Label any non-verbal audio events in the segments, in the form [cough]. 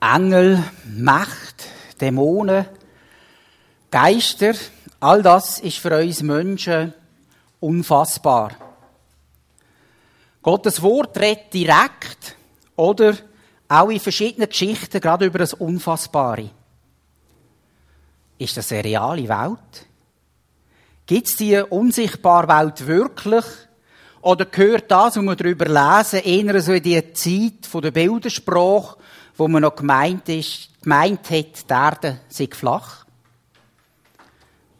Engel, Macht, Dämonen, Geister, all das ist für uns Menschen unfassbar. Gottes Wort redet direkt oder auch in verschiedenen Geschichten gerade über das Unfassbare. Ist das eine reale Welt? Gibt es diese unsichtbare Welt wirklich? Oder gehört das, was wir darüber lesen, eher so in die Zeit der Bildersprache, wo man noch gemeint, ist, gemeint hat, die Erde sei flach?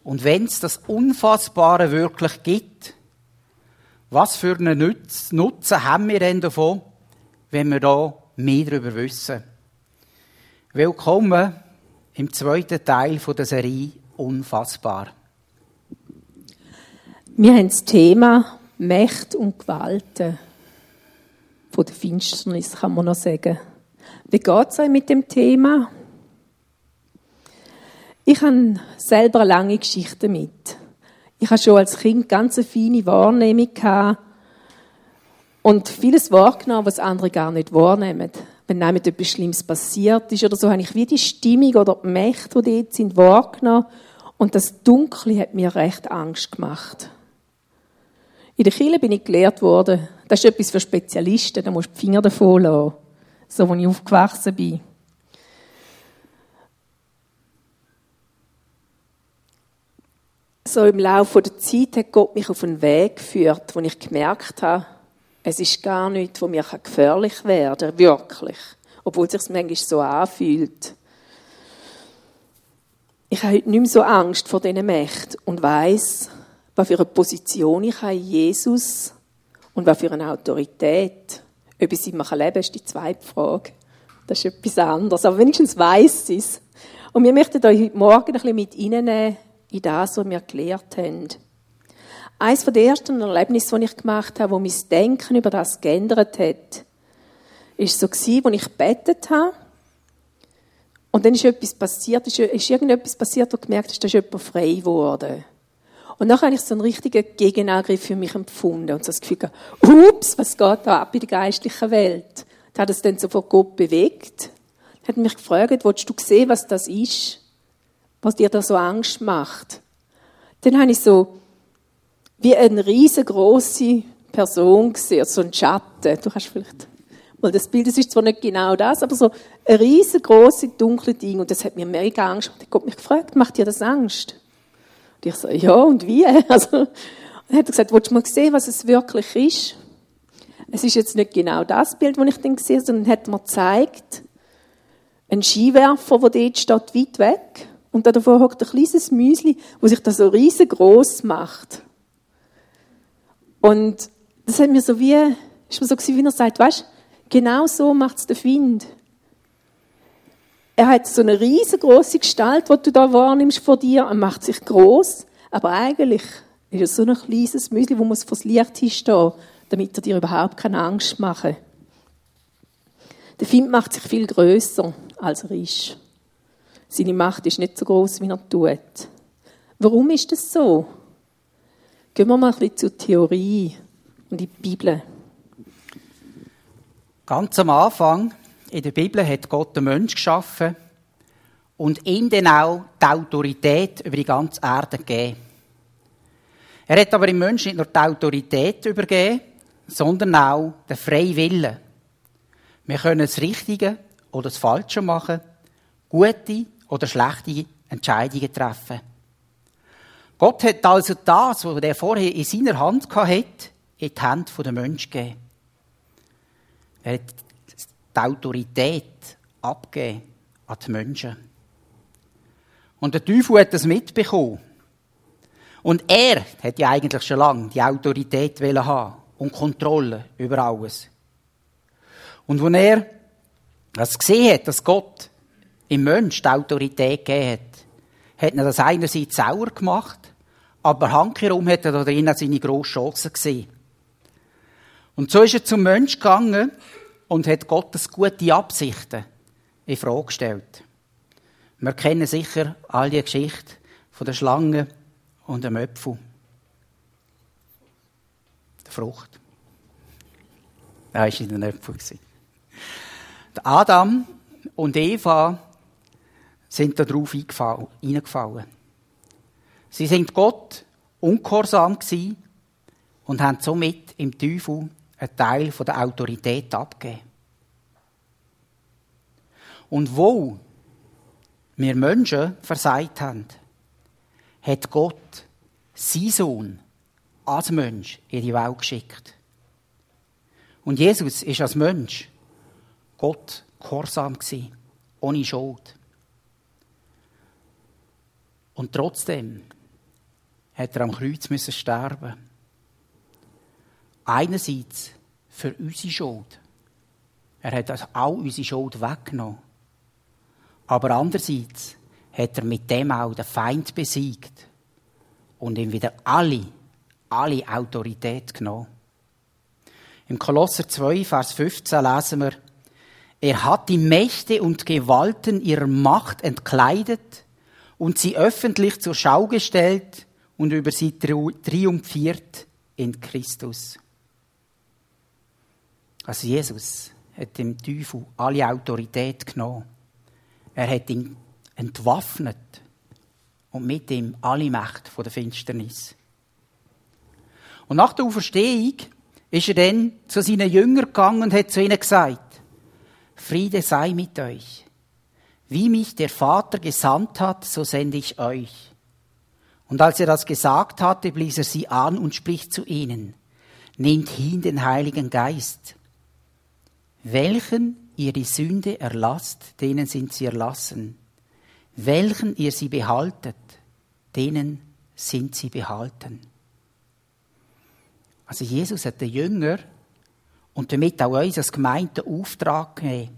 Und wenn es das Unfassbare wirklich gibt, was für einen Nutzen haben wir denn davon, wenn wir da mehr darüber wissen? Willkommen im zweiten Teil der Serie Unfassbar. Wir haben das Thema Macht und Gewalten von der Finsternis, kann man noch sagen. Wie geht es euch mit dem Thema? Ich habe selber eine lange Geschichte mit. Ich habe schon als Kind ganz eine feine Wahrnehmung und vieles wahrgenommen, was andere gar nicht wahrnehmen. Wenn nämlich etwas Schlimmes passiert ist oder so, habe ich wie die Stimmung oder die Mächte, die dort sind, wahrgenommen. Und das Dunkle hat mir recht Angst gemacht. In der Kirche bin ich gelehrt worden, das ist etwas für Spezialisten, da musst du die Finger davon lassen. So, als ich aufgewachsen bin. so im Laufe der Zeit hat Gott mich auf einen Weg geführt, wo ich gemerkt habe, es ist gar nichts, wo mir gefährlich werden kann, wirklich. Obwohl es sich manchmal so anfühlt. Ich habe heute nicht mehr so Angst vor diesen Mächten und weiss, was für eine Position ich habe in Jesus und was für eine Autorität. Ob ich sie leben kann, ist die zweite Frage. Das ist etwas anderes. Aber wenigstens weiss ich es. Und wir möchten euch heute Morgen ein bisschen mit reinnehmen in das, was wir gelernt haben. Eines der ersten Erlebnisse, die ich gemacht habe, wo mein Denken über das geändert hat, ist so als ich gebetet habe. Und dann ist etwas passiert, ist, irgendetwas passiert, wo ich gemerkt habe, da ist jemand frei geworden. Und dann habe ich so einen richtigen Gegenangriff für mich empfunden und so das Gefühl gehabt, ups, was geht da ab in der geistlichen Welt? Da hat es dann so vor Gott bewegt. Hat mich gefragt, willst du sehen, was das ist? was dir da so Angst macht. Dann habe ich so wie eine riesengroße Person gesehen, so ein Schatten. Du hast vielleicht mal das Bild, das ist zwar nicht genau das, aber so ein riesengroße dunkle Ding und das hat mir mega Angst. Ich habe mich gefragt, macht dir das Angst? Und ich so, ja, und wie? [laughs] Also, und er hat gesagt, willst du mal sehen, was es wirklich ist? Es ist jetzt nicht genau das Bild, das ich dann gesehen habe, sondern hat mir gezeigt, ein Skiwerfer, der dort steht, weit weg. Und da davor hockt ein kleines Müsli, wo sich da so riesengroß macht. Und das hat mir so wie, ist mir so gewesen, wie er sagt, weißt, genau so macht es der Find. Er hat so eine riesengroße Gestalt, die du da wahrnimmst vor dir, er macht sich groß, aber eigentlich ist es so ein kleines Müsli, wo muss vors Licht hinstehen, damit er dir überhaupt keine Angst macht. Der Find macht sich viel größer, als er ist. Seine Macht ist nicht so groß, wie er tut. Warum ist das so? Gehen wir mal ein bisschen zur Theorie und in die Bibel. Ganz am Anfang in der Bibel hat Gott den Mensch geschaffen und ihm dann auch die Autorität über die ganze Erde gegeben. Er hat aber dem Menschen nicht nur die Autorität übergeben, sondern auch den freien Willen. Wir können das Richtige oder das Falsche machen, gute oder schlechte Entscheidungen treffen. Gott hat also das, was er vorher in seiner Hand hatte, in die Hände der Menschen gegeben. Er hat die Autorität abgegeben an die Menschen. Und der Teufel hat das mitbekommen. Und er hat ja eigentlich schon lange die Autorität haben und Kontrolle über alles. Und als er das gesehen hat, dass Gott im Mensch die Autorität gegeben hat, hat er das einerseits sauer gemacht, aber handherum hat er da drinnen seine grosse Chance gesehen. Und so ist er zum Mensch gegangen und hat Gottes gute Absichten in Frage gestellt. Wir kennen sicher all die Geschichte von der Schlange und dem Äpfel. Der Frucht. Da war in den Äpfel. Adam und Eva sind darauf eingefallen. Sie sind Gott ungehorsam gewesen und haben somit im Teufel einen Teil der Autorität abgegeben. Und wo wir Menschen versagt haben, hat Gott sein Sohn als Mensch in die Welt geschickt. Und Jesus ist als Mensch Gott gehorsam gewesen, ohne Schuld. Und trotzdem hat er am Kreuz müssen sterben. Einerseits für unsere Schuld. Er hat also all unsere Schuld weggenommen. Aber andererseits hat er mit dem auch den Feind besiegt und ihm wieder alle, alle Autorität genommen. Im Kolosser 2, Vers 15 lesen wir, er hat die Mächte und Gewalten ihrer Macht entkleidet und sie öffentlich zur Schau gestellt und über sie triumphiert in Christus. Also Jesus hat dem Teufel alle Autorität genommen. Er hat ihn entwaffnet und mit ihm alle Macht von der Finsternis. Und nach der Auferstehung ist er dann zu seinen Jüngern gegangen und hat zu ihnen gesagt, Friede sei mit euch. Wie mich der Vater gesandt hat, so sende ich euch. Und als er das gesagt hatte, blies er sie an und spricht zu ihnen, nehmt hin den Heiligen Geist. Welchen ihr die Sünde erlasst, denen sind sie erlassen. Welchen ihr sie behaltet, denen sind sie behalten. Also Jesus hat den Jünger und damit auch uns als Gemeinde Auftrag gegeben.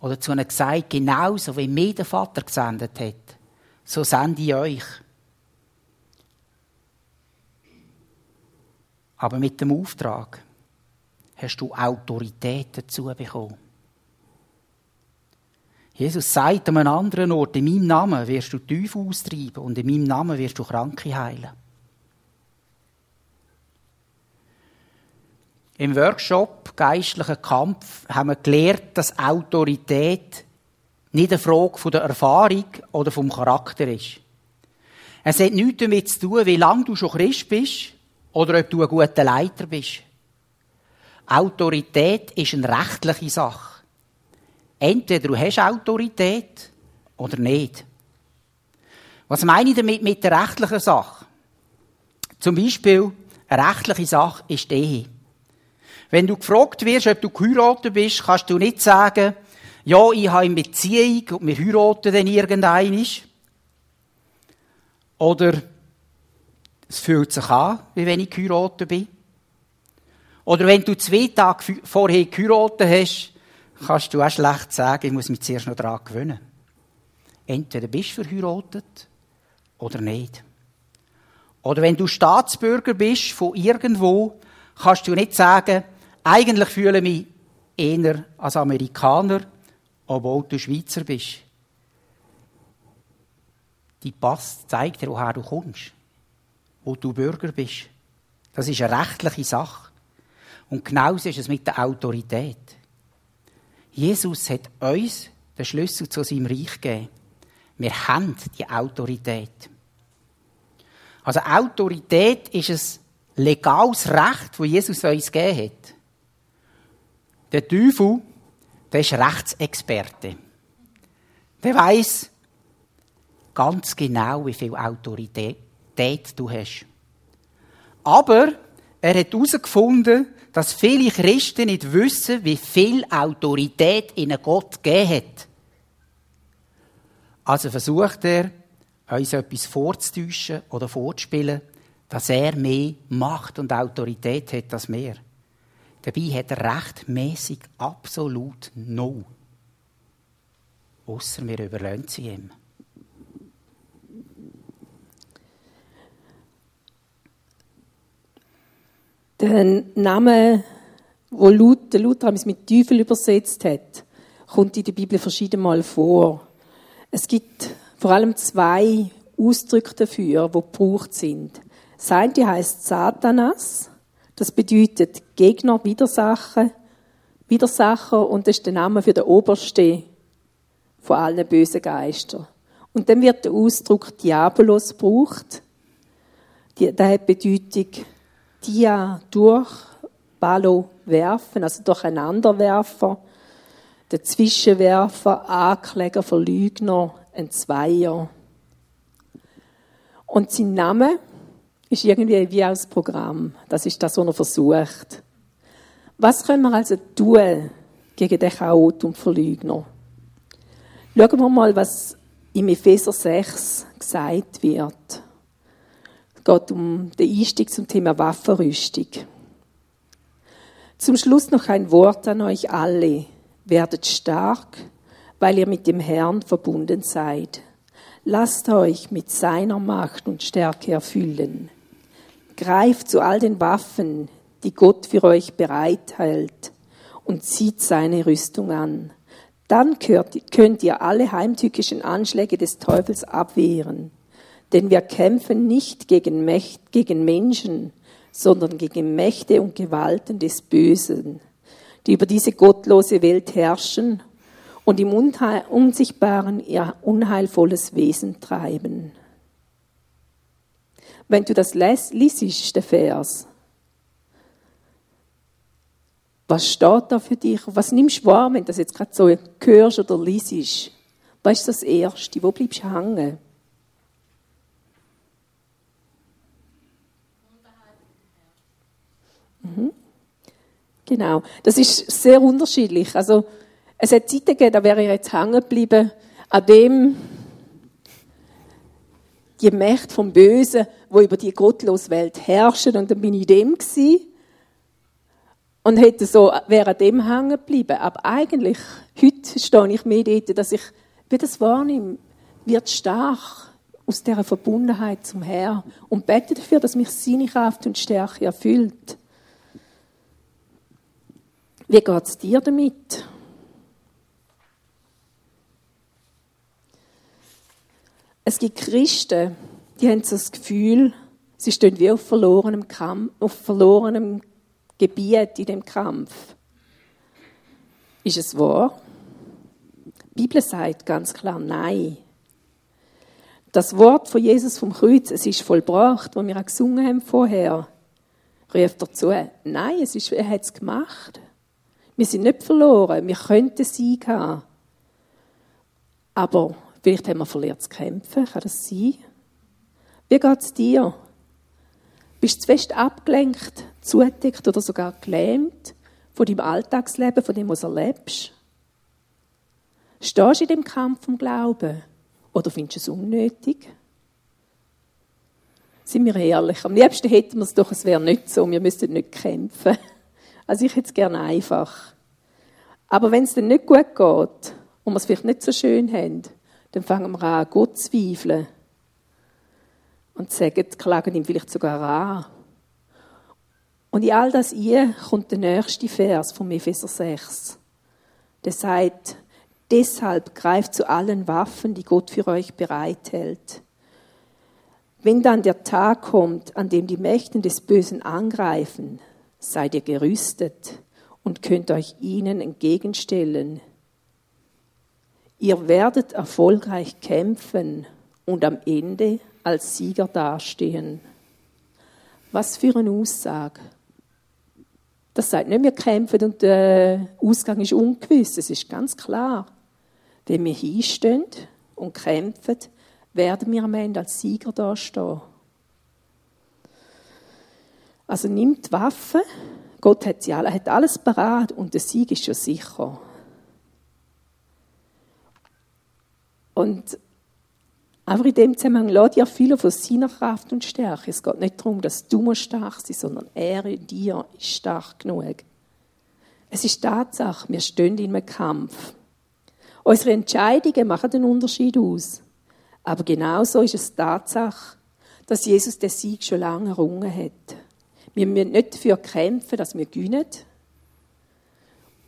Oder zu ihnen gesagt, genauso wie mir der Vater gesendet hat, so sende ich euch. Aber mit dem Auftrag hast du Autorität dazu bekommen. Jesus sagt an einem anderen Ort, in meinem Namen wirst du Teufel austreiben und in meinem Namen wirst du Kranke heilen. Im Workshop Geistlicher Kampf haben wir gelernt, dass Autorität nicht eine Frage der Erfahrung oder vom Charakter ist. Es hat nichts damit zu tun, wie lange du schon Christ bist oder ob du ein guter Leiter bist. Autorität ist eine rechtliche Sache. Entweder du hast Autorität oder nicht. Was meine ich damit mit der rechtlichen Sache? Zum Beispiel, eine rechtliche Sache ist die Ehe. Wenn du gefragt wirst, ob du geheiratet bist, kannst du nicht sagen, ja, ich habe eine Beziehung und wir heiraten dann irgendeinisch. Oder es fühlt sich an, wie wenn ich geheiratet bin. Oder wenn du zwei Tage vorher geheiratet hast, kannst du auch schlecht sagen, ich muss mich zuerst noch daran gewöhnen. Entweder bist du verheiratet oder nicht. Oder wenn du Staatsbürger bist von irgendwo, kannst du nicht sagen, eigentlich fühle ich mich eher als Amerikaner, obwohl du Schweizer bist. Die Pass zeigt dir, woher du kommst, wo du Bürger bist. Das ist eine rechtliche Sache. Und genauso ist es mit der Autorität. Jesus hat uns den Schlüssel zu seinem Reich gegeben. Wir haben die Autorität. Also Autorität ist ein legales Recht, das Jesus uns gegeben hat. Der Teufel, der ist Rechtsexperte. Der weiß ganz genau, wie viel Autorität du hast. Aber er hat herausgefunden, dass viele Christen nicht wissen, wie viel Autorität ihnen Gott gegeben hat. Also versucht er, uns etwas vorzutäuschen oder vorzuspielen, dass er mehr Macht und Autorität hat als wir. Dabei hat er rechtmäßig absolut no. Außer wir überlassen sie ihm. Der Name, wo Luther, Luther mit Teufel übersetzt hat, kommt in der Bibel verschiedenmal vor. Es gibt vor allem zwei Ausdrücke dafür, die gebraucht sind. Das eine heißt Satanas, das bedeutet Gegner, Widersacher. Widersacher und das ist der Name für den Oberste von allen bösen Geistern. Und dann wird der Ausdruck Diabolos gebraucht. Der hat Bedeutung Dia durch, Ballo werfen, also durcheinanderwerfer, der Zwischenwerfer, Ankläger, Verlügner, ein Zweier. Und sein Name ist irgendwie wie aus Programm. Das ist das, was er versucht. Was können wir also tun gegen den Chaot und Verlügner? Schauen wir mal, was im Epheser 6 gesagt wird. Geht um den Einstieg zum Thema Waffenrüstung. Zum Schluss noch ein Wort an euch alle. Werdet stark, weil ihr mit dem Herrn verbunden seid. Lasst euch mit seiner Macht und Stärke erfüllen. Greift zu all den Waffen, die Gott für euch bereithält, und zieht seine Rüstung an. Dann könnt ihr alle heimtückischen Anschläge des Teufels abwehren. Denn wir kämpfen nicht gegen, Mächt, gegen Menschen, sondern gegen Mächte und Gewalten des Bösen, die über diese gottlose Welt herrschen und im Unsichtbaren ihr unheilvolles Wesen treiben. Wenn du das liest, der Vers, was steht da für dich? Was nimmst du wahr, wenn du das jetzt gerade so hörst oder liest? Was ist das Erste? Wo bleibst du hängen? Genau. Das ist sehr unterschiedlich. Also, es hat Zeiten gegeben, da wäre ich jetzt hängen geblieben, an dem die Mächte vom Bösen, wo über die gottlose Welt herrschen, und dann bin ich dem gewesen und hätte so, wäre an dem hängen geblieben. Aber eigentlich, heute stehe ich mehr dort, dass ich, wie das wahrnehme, wird stark aus dieser Verbundenheit zum Herrn und bete dafür, dass mich seine Kraft und Stärke erfüllt. Wie geht es dir damit? Es gibt Christen, die haben so das Gefühl, sie stehen wie auf verlorenem, Kampf, auf verlorenem Gebiet in dem Kampf. Ist es wahr? Die Bibel sagt ganz klar Nein. Das Wort von Jesus vom Kreuz, es ist vollbracht, wo wir auch gesungen haben vorher, ruft dazu, nein, es ist, er hat es gemacht. Wir sind nicht verloren, wir könnten Sieg haben. Aber vielleicht haben wir verlernt zu kämpfen, kann das sein? Wie geht es dir? Bist du zu fest abgelenkt, zugedeckt oder sogar gelähmt von deinem Alltagsleben, von dem, was du erlebst? Stehst du in dem Kampf vom Glauben oder findest du es unnötig? Sind wir ehrlich, am liebsten hätten wir es doch, es wäre nicht so, wir müssten nicht kämpfen. Also ich hätte es gerne einfach. Aber wenn es dann nicht gut geht und wir es vielleicht nicht so schön haben, dann fangen wir an, Gott zu zweifeln und sagen, klagen ihm vielleicht sogar an. Und in all das hier kommt der nächste Vers vom Epheser 6. Der sagt, deshalb greift zu allen Waffen, die Gott für euch bereithält. Wenn dann der Tag kommt, an dem die Mächten des Bösen angreifen, seid ihr gerüstet und könnt euch ihnen entgegenstellen. Ihr werdet erfolgreich kämpfen und am Ende als Sieger dastehen. Was für eine Aussage. Das sagt nicht, wir kämpfen und der Ausgang ist ungewiss. Es ist ganz klar. Wenn wir hinstehen und kämpfen, werden wir am Ende als Sieger dastehen. Also nimmt Waffen. Gott hat sie alle, hat alles parat und der Sieg ist schon sicher. Und aber in dem Zusammenhang lässt ja viel von seiner Kraft und Stärke. Es geht nicht darum, dass du stark sein sondern er in dir ist stark genug. Es ist Tatsache, wir stehen in einem Kampf. Unsere Entscheidungen machen den Unterschied aus. Aber genauso ist es Tatsache, dass Jesus den Sieg schon lange errungen hat. Wir müssen nicht dafür kämpfen, dass wir gewinnen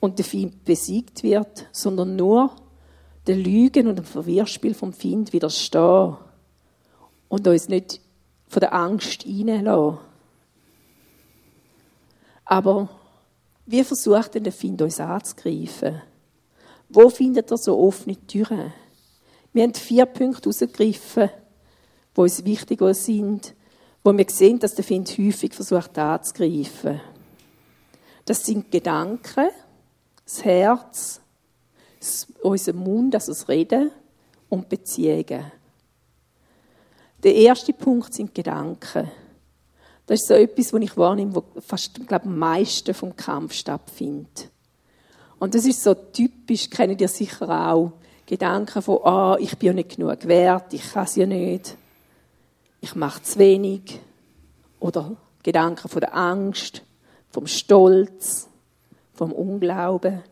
und der Feind besiegt wird, sondern nur, den Lügen und dem Verwirrspiel vom Find widerstehen und uns nicht von der Angst reinlassen. Aber Wie versucht denn der Find uns anzugreifen? Wo findet er so offene Türen? Wir haben vier Punkte herausgegriffen, die uns wichtig sind, wo wir sehen, dass der Find häufig versucht anzugreifen. Das sind Gedanken, das Herz, unser Mund, also das Reden und Beziehungen. Der erste Punkt sind Gedanken. Das ist so etwas, was ich wahrnehme, wo fast, glaube am meisten vom Kampf stattfindet. Und das ist so typisch, kennt ihr sicher auch. Gedanken von, ah, ich bin ja nicht genug wert, ich kann es ja nicht, ich mache zu wenig. Oder Gedanken von der Angst, vom Stolz, vom Unglauben.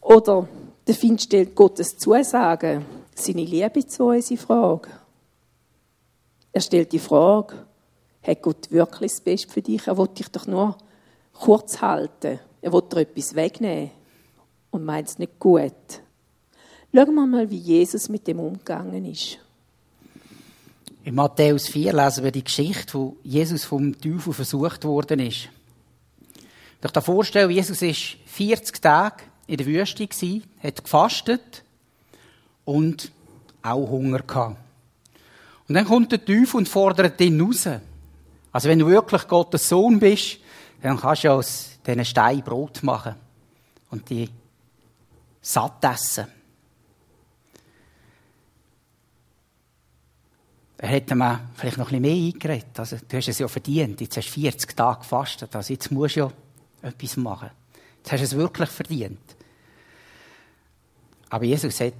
Oder der Find stellt Gottes Zusagen, seine Liebe zu uns in Frage. Er stellt die Frage, hat Gott wirklich das Beste für dich? Er will dich doch nur kurz halten. Er will dir etwas wegnehmen und meint es nicht gut. Schauen wir mal, wie Jesus mit dem umgegangen ist. In Matthäus 4 lesen wir die Geschichte, wo Jesus vom Teufel versucht worden ist. Ich dir vorstellen, Jesus war 40 Tage in der Wüste, hat gefastet und auch Hunger gehabt. Und dann kommt der Teufel und fordert ihn raus. Also wenn du wirklich Gottes Sohn bist, dann kannst du aus diesen Stein Brot machen und die satt essen. Hätte mir vielleicht noch ein bisschen mehr eingeredet. Also, du hast es ja verdient. Jetzt hast du 40 Tage gefastet. Also, jetzt musst du ja etwas machen. Jetzt hast du es wirklich verdient. Aber Jesus hat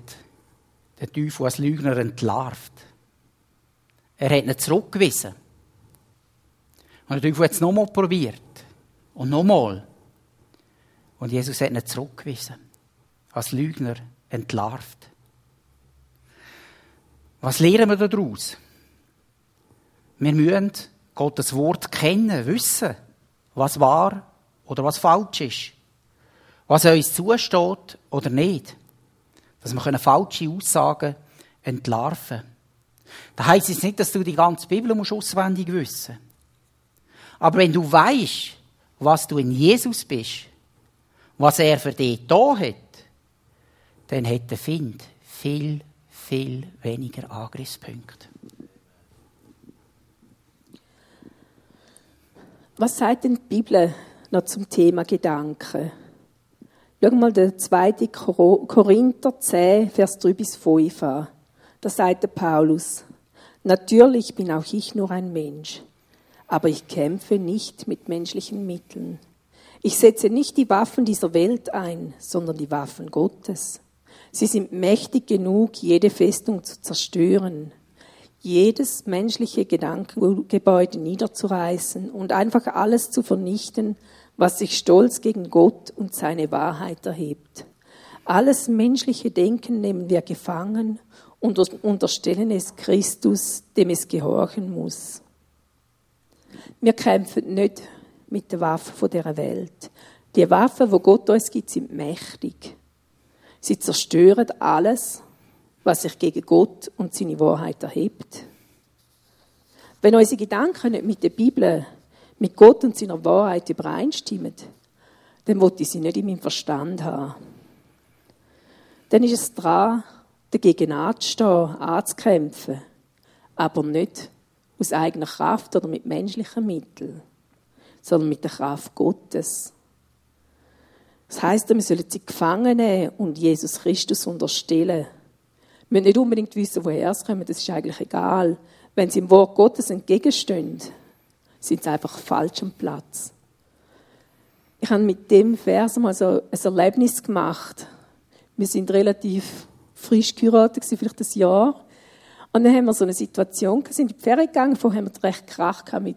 den Teufel als Lügner entlarvt. Er hat ihn zurückgewiesen. Und der Teufel hat es nochmal probiert. Und nochmal. Und Jesus hat ihn zurückgewiesen. Als Lügner entlarvt. Was lernen wir daraus? Wir müssen Gottes Wort kennen, wissen, was wahr oder was falsch ist. Was uns zusteht oder nicht. Dass wir falsche Aussagen entlarven können. Das heisst jetzt nicht, dass du die ganze Bibel auswendig wissen musst. Aber wenn du weißt, was du in Jesus bist, was er für dich da hat, dann hat der Find viel, viel weniger Angriffspunkte. Was sagt denn die Bibel noch zum Thema Gedanken? Schau mal den 2. Korinther 10, Vers 3 bis 5 an. Da sagt der Paulus, natürlich bin auch ich nur ein Mensch, aber ich kämpfe nicht mit menschlichen Mitteln. Ich setze nicht die Waffen dieser Welt ein, sondern die Waffen Gottes. Sie sind mächtig genug, jede Festung zu zerstören, jedes menschliche Gedankengebäude niederzureißen und einfach alles zu vernichten, was sich stolz gegen Gott und seine Wahrheit erhebt. Alles menschliche Denken nehmen wir gefangen und unterstellen es Christus, dem es gehorchen muss. Wir kämpfen nicht mit den Waffen von dieser Welt. Die Waffen, wo Gott uns gibt, sind mächtig. Sie zerstören alles, was sich gegen Gott und seine Wahrheit erhebt. Wenn unsere Gedanken nicht mit der Bibel, mit Gott und seiner Wahrheit übereinstimmen, dann wollte ich sie nicht in meinem Verstand haben. Dann ist es dran, dagegen anzustehen, anzukämpfen, aber nicht aus eigener Kraft oder mit menschlichen Mitteln, sondern mit der Kraft Gottes. Das heißt, wir sollen sie gefangen nehmen und Jesus Christus unterstellen. Müssen nicht unbedingt wissen, woher sie kommen, das ist eigentlich egal. Wenn sie im Wort Gottes entgegenstehen, sind sie einfach falsch am Platz. Ich habe mit dem Vers mal so ein Erlebnis gemacht. Wir sind relativ frisch geheiratet, vielleicht ein Jahr. Und dann haben wir so eine Situation, wir sind in die Ferien gegangen, vorher haben wir recht Krach mit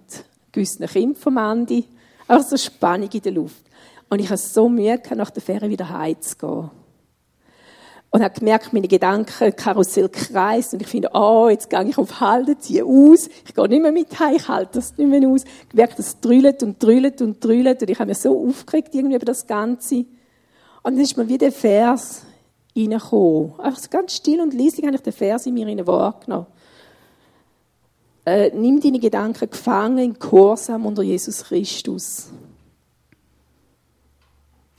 gewissen Kindern vom Andi. Einfach so Spannung in der Luft. Und ich hatte so Mühe, nach der Ferien wieder heimzugehen. Und habe gemerkt, meine Gedanken Karussell kreist und ich finde, oh, jetzt gehe ich auf Halten, ziehe aus, ich gehe nicht mehr mit heim, ich halte das nicht mehr aus. Ich merke, das drüllt und drüllt und drüllt und ich habe mich so aufgeregt irgendwie über das Ganze. Und dann ist mir wie der Vers reingekommen. Einfach so ganz still und leise habe ich den Vers in mir wahrgenommen. Äh, nimm deine Gedanken gefangen in Gehorsam unter Jesus Christus.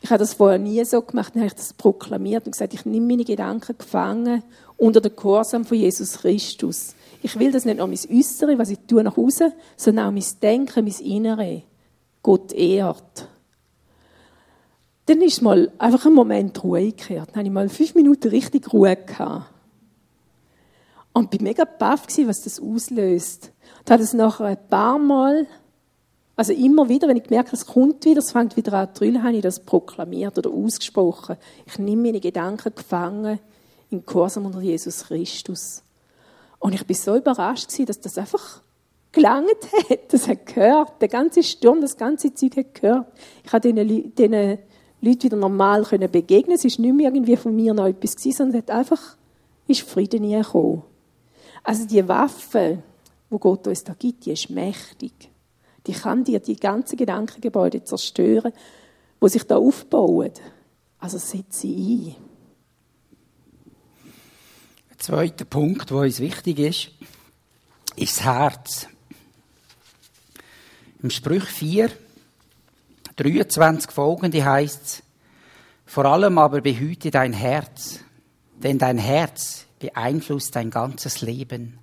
Ich habe das vorher nie so gemacht, dann habe ich das proklamiert und gesagt, ich nehme meine Gedanken gefangen unter den Gehorsam von Jesus Christus. Ich will das nicht nur mein Äußere, was ich tue nach außen, sondern auch mein Denken, mein Innere. Gott ehrt. Dann ist mal einfach ein Moment Ruhe gekehrt. Dann habe ich mal fünf Minuten richtig Ruhe gehabt. Und bin mega baff was das auslöst. Und habe es nachher ein paar Mal, also immer wieder, wenn ich gemerkt es kommt wieder, es fängt wieder an zu drüllen, habe ich das proklamiert oder ausgesprochen. Ich nehme meine Gedanken gefangen in Gehorsam unter Jesus Christus. Und ich bin so überrascht gewesen, dass das einfach gelangt hat. Das hat gehört. Der ganze Sturm, das ganze Zeug hat gehört. Ich habe diesen, diesen Leuten wieder normal begegnen. Es ist nicht mehr irgendwie von mir noch etwas gewesen, sondern es hat einfach, ist Frieden nie gekommen. Also die Waffe, wo Gott uns da gibt, die ist mächtig. Die kann dir die ganzen Gedankengebäude zerstören, wo sich da aufbauen. Also setze sie ein. Ein zweiter Punkt, der uns wichtig ist, ist das Herz. Im Sprüch 4, 23 folgende heißt es, vor allem aber behüte dein Herz, denn dein Herz beeinflusst dein ganzes Leben.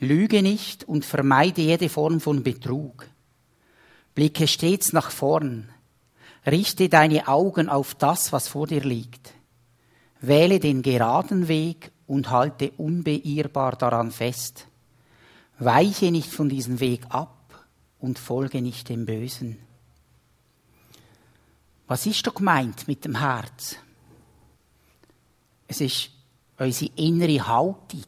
Lüge nicht und vermeide jede Form von Betrug. Blicke stets nach vorn. Richte deine Augen auf das, was vor dir liegt. Wähle den geraden Weg und halte unbeirrbar daran fest. Weiche nicht von diesem Weg ab und folge nicht dem Bösen. Was ist da gemeint mit dem Herz? Es ist unsere innere Haltung.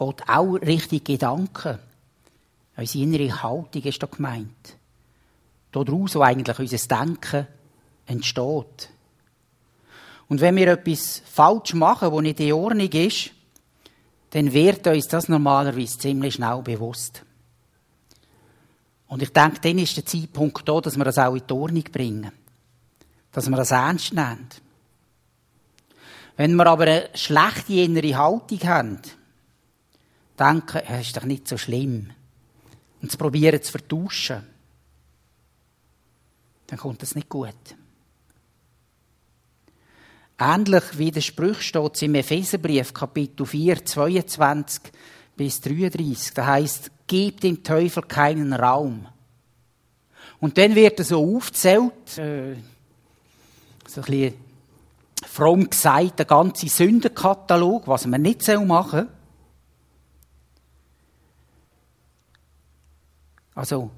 Geht auch richtig Gedanken. Unsere innere Haltung ist da gemeint. Daraus, wo eigentlich unser Denken entsteht. Und wenn wir etwas falsch machen, wo nicht in Ordnung ist, dann wird uns das normalerweise ziemlich schnell bewusst. Und ich denke, dann ist der Zeitpunkt da, dass wir das auch in die Ordnung bringen. Dass wir das ernst nehmen. Wenn wir aber eine schlechte innere Haltung haben, denken, es ist doch nicht so schlimm, und es probieren zu vertuschen, dann kommt das nicht gut. Ähnlich wie der Spruch steht es im Epheserbrief, Kapitel 4, 22 bis 33. Da heißt, gib dem Teufel keinen Raum. Und dann wird er so aufzählt, äh, so ein bisschen fromm gesagt, der ganze Sündenkatalog, was man nicht machen soll. Also,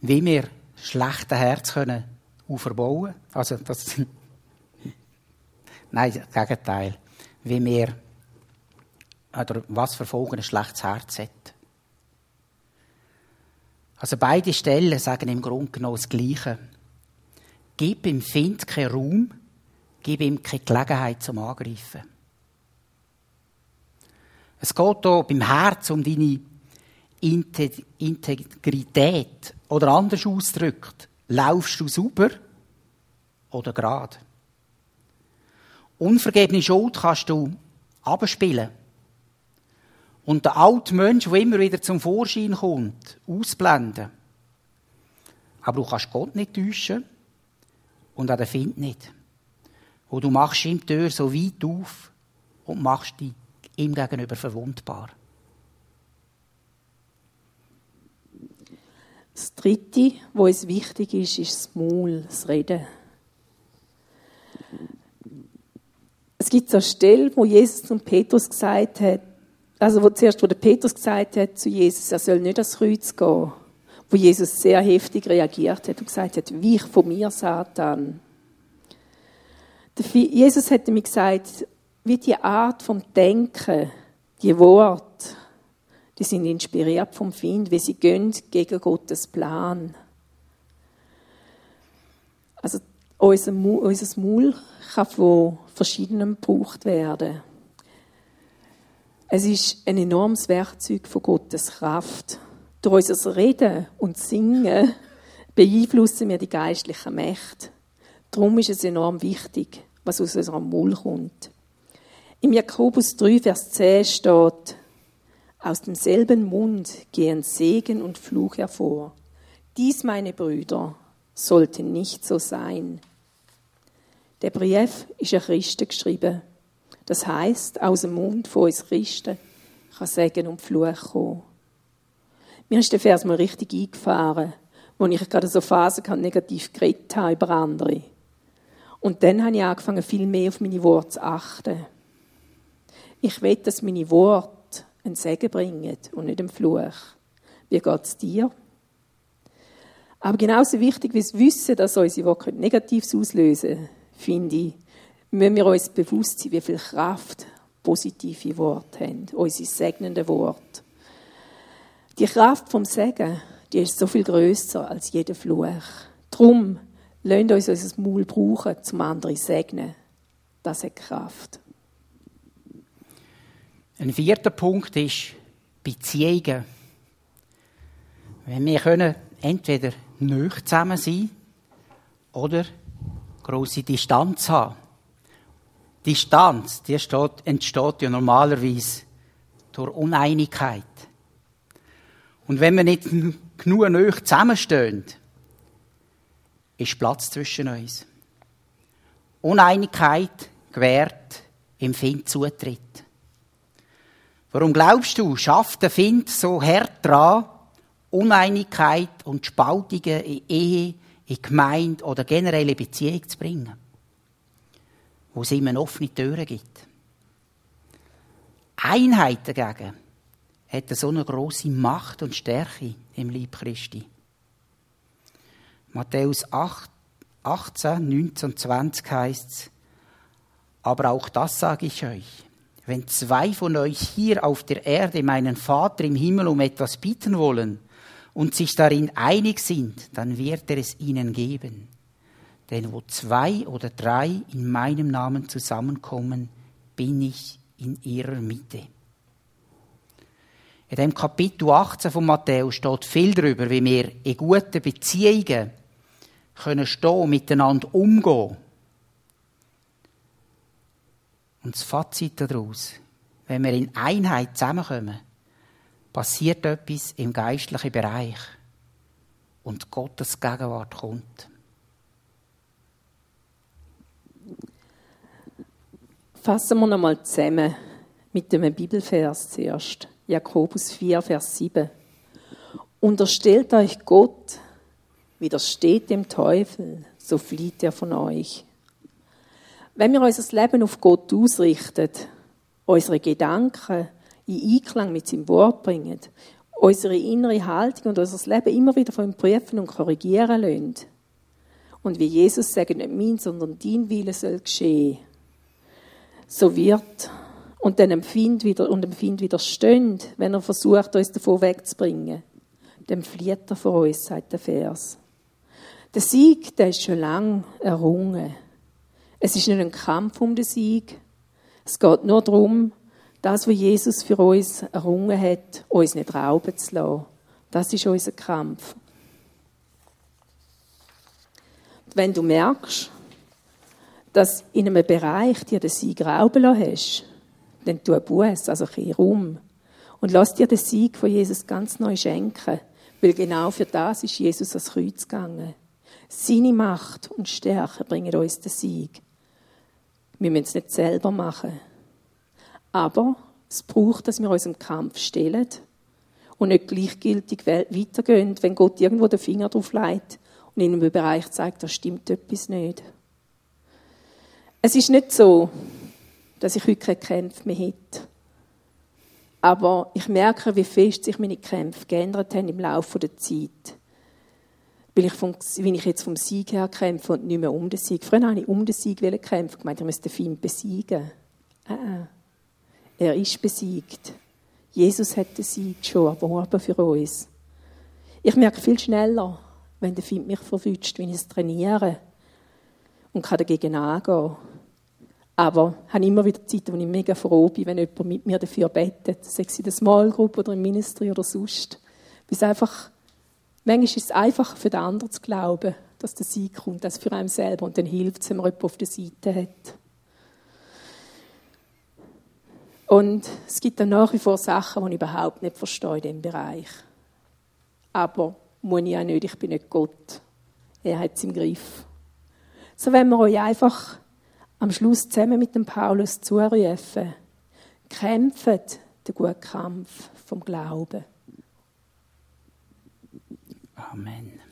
wie wir schlechte Herz können aufbauen. Also, das, [laughs] nein, das Gegenteil. Wie wir, oder was für Folgen ein schlechtes Herz hat. Also, beide Stellen sagen im Grunde genommen das Gleiche. Gib ihm Find keinen Raum, Gib ihm keine Gelegenheit zum Angreifen. Es geht hier beim Herz um deine Integrität. Oder anders ausgedrückt, laufst du sauber oder gerade? Unvergebene Schuld kannst du abspielen. Und der alte Mensch, der immer wieder zum Vorschein kommt, ausblenden. Aber du kannst Gott nicht täuschen und auch den Find nicht. Und du machst ihm die Tür so weit auf und machst dich ihm gegenüber verwundbar. Das Dritte, was uns wichtig ist, ist das Maul, das Reden. Es gibt so eine Stelle, wo Jesus zum Petrus gesagt hat, also wo zuerst, wo der Petrus gesagt hat zu Jesus, er soll nicht ans Kreuz gehen, wo Jesus sehr heftig reagiert hat und gesagt hat, wich von mir, Satan. Jesus hat mir gesagt, wie die Art vom Denken, die Worte, die sind inspiriert vom Find, wie sie gehen gegen Gottes Plan. Also unser, unser Maul kann von verschiedenen gebraucht werden. Es ist ein enormes Werkzeug von Gottes Kraft. Durch unser Reden und Singen beeinflussen wir die geistlichen Mächte. Darum ist es enorm wichtig, was aus unserem Mund kommt. Im Jakobus 3, Vers 10 steht, aus demselben Mund gehen Segen und Fluch hervor. Dies, meine Brüder, sollte nicht so sein. Der Brief ist an Christen geschrieben. Das heißt, aus dem Mund von uns Christen kann Segen und Fluch kommen. Mir ist der Vers mal richtig eingefahren, wo ich gerade so Phasen negativ geredet habe über andere. Und dann habe ich angefangen, viel mehr auf meine Worte zu achten. Ich will, dass meine Worte einen Segen bringen und nicht einen Fluch. Wie geht es dir? Aber genauso wichtig wie das Wissen, dass unsere Worte Negatives auslösen finde ich, müssen wir uns bewusst sein, wie viel Kraft positive Worte haben, unsere segnenden Worte. Die Kraft vom Segen, die ist so viel größer als jeder Fluch. Drum lasst uns unser Maul brauchen, zum anderen segnen. Das hat Kraft. Ein vierter Punkt ist Beziehungen. Wenn wir können entweder nicht zusammen sein oder große Distanz haben. Distanz, die entsteht ja normalerweise durch Uneinigkeit. Und wenn wir nicht genug nöch zusammenstehen, ist Platz zwischen uns. Uneinigkeit gewährt im Find Zutritt. Warum glaubst du, schafft der Find so hart dran, Uneinigkeit und Spaltungen in Ehe, in Gemeinde oder generelle Beziehung zu bringen? Wo es immer offene Türen gibt. Einheit dagegen hat so eine große Macht und Stärke im Lieb Christi. Matthäus 8, 18, 19 und 20 heißt es, aber auch das sage ich euch. Wenn zwei von euch hier auf der Erde meinen Vater im Himmel um etwas bitten wollen und sich darin einig sind, dann wird er es ihnen geben. Denn wo zwei oder drei in meinem Namen zusammenkommen, bin ich in ihrer Mitte. In dem Kapitel 18 von Matthäus steht viel darüber, wie wir in guten Beziehungen können stehen, miteinander umgehen. Und das Fazit daraus, wenn wir in Einheit zusammenkommen, passiert etwas im geistlichen Bereich und Gottes Gegenwart kommt. Fassen wir nochmal zusammen mit dem Bibelvers zuerst. Jakobus 4, Vers 7. Unterstellt euch Gott, widersteht dem Teufel, so flieht er von euch. Wenn wir unser Leben auf Gott ausrichten, unsere Gedanken in Einklang mit seinem Wort bringen, unsere innere Haltung und unser Leben immer wieder von ihm prüfen und korrigieren lassen, und wie Jesus sagt, nicht mein, sondern dein Wille soll geschehen, so wird und dann empfind wieder, und empfind widerstehen, wenn er versucht, uns davon wegzubringen, dann flieht er vor uns, sagt der Vers. Der Sieg, der ist schon lang errungen. Es ist nicht ein Kampf um den Sieg. Es geht nur darum, das, was Jesus für uns errungen hat, uns nicht rauben zu lassen. Das ist unser Kampf. Wenn du merkst, dass in einem Bereich dir den Sieg rauben lassen hast, dann tu Buß, also kehr um. Und lass dir den Sieg von Jesus ganz neu schenken. Weil genau für das ist Jesus ans Kreuz gegangen. Seine Macht und Stärke bringen uns den Sieg. Wir müssen es nicht selber machen. Aber es braucht, dass wir uns im Kampf stellen und nicht gleichgültig weitergehen, wenn Gott irgendwo den Finger drauf legt und in einem Bereich zeigt, da stimmt etwas nicht. Es ist nicht so, dass ich heute keine Kämpfe mehr hätte. Aber ich merke, wie fest sich meine Kämpfe geändert haben im Laufe der Zeit. Weil ich, vom, wie ich jetzt vom Sieg her kämpfe und nicht mehr um den Sieg. Früher habe ich um den Sieg kämpfen. Ich meinte, ich müsste den Feind besiegen. Äh, äh, er ist besiegt. Jesus hat den Sieg schon erworben für uns. Ich merke viel schneller, wenn der Feind mich verwünscht, wenn ich es trainiere und kann dagegen angehen. Aber ich habe immer wieder Zeiten, wo ich mega froh bin, wenn jemand mit mir dafür betet, sei es in der Small Group oder im Ministry oder sonst. Es einfach, manchmal ist es einfacher für den anderen zu glauben, dass der Sieg kommt, als für einen selber. Und dann hilft es, wenn man jemanden auf der Seite hat. Und es gibt dann nach wie vor Sachen, die ich überhaupt nicht verstehe in diesem Bereich. Aber muss ich auch nicht, ich bin nicht Gott. Er hat es im Griff. So wenn wir euch einfach am Schluss zusammen mit dem Paulus zurufen, kämpft den guten Kampf vom Glauben. Amen.